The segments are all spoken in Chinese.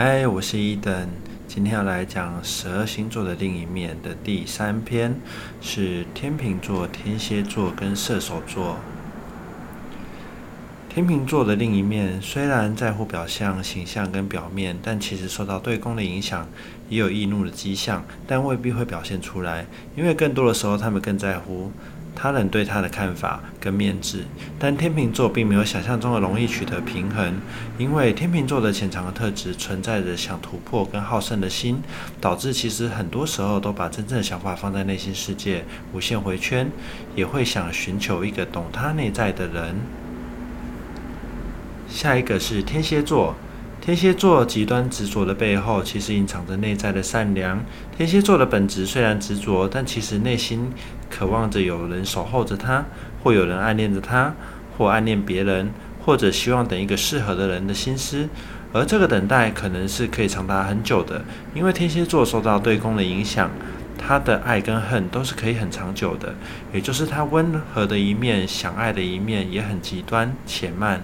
嗨，我是伊登，今天要来讲十二星座的另一面的第三篇，是天秤座、天蝎座跟射手座。天秤座的另一面虽然在乎表象、形象跟表面，但其实受到对宫的影响，也有易怒的迹象，但未必会表现出来，因为更多的时候他们更在乎。他人对他的看法跟面子，但天秤座并没有想象中的容易取得平衡，因为天秤座的潜藏的特质存在着想突破跟好胜的心，导致其实很多时候都把真正的想法放在内心世界，无限回圈，也会想寻求一个懂他内在的人。下一个是天蝎座。天蝎座极端执着的背后，其实隐藏着内在的善良。天蝎座的本质虽然执着，但其实内心渴望着有人守候着他，或有人暗恋着他，或暗恋别人，或者希望等一个适合的人的心思。而这个等待可能是可以长达很久的，因为天蝎座受到对宫的影响，他的爱跟恨都是可以很长久的。也就是他温和的一面，想爱的一面也很极端且慢。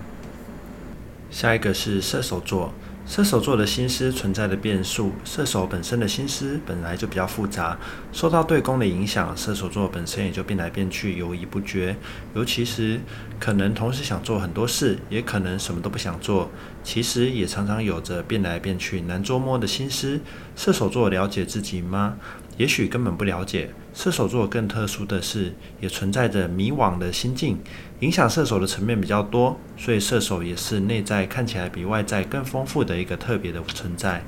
下一个是射手座，射手座的心思存在的变数。射手本身的心思本来就比较复杂，受到对宫的影响，射手座本身也就变来变去，犹豫不决。尤其是可能同时想做很多事，也可能什么都不想做。其实也常常有着变来变去、难捉摸的心思。射手座了解自己吗？也许根本不了解。射手座更特殊的是，也存在着迷惘的心境，影响射手的层面比较多，所以射手也是内在看起来比外在更丰富的一个特别的存在。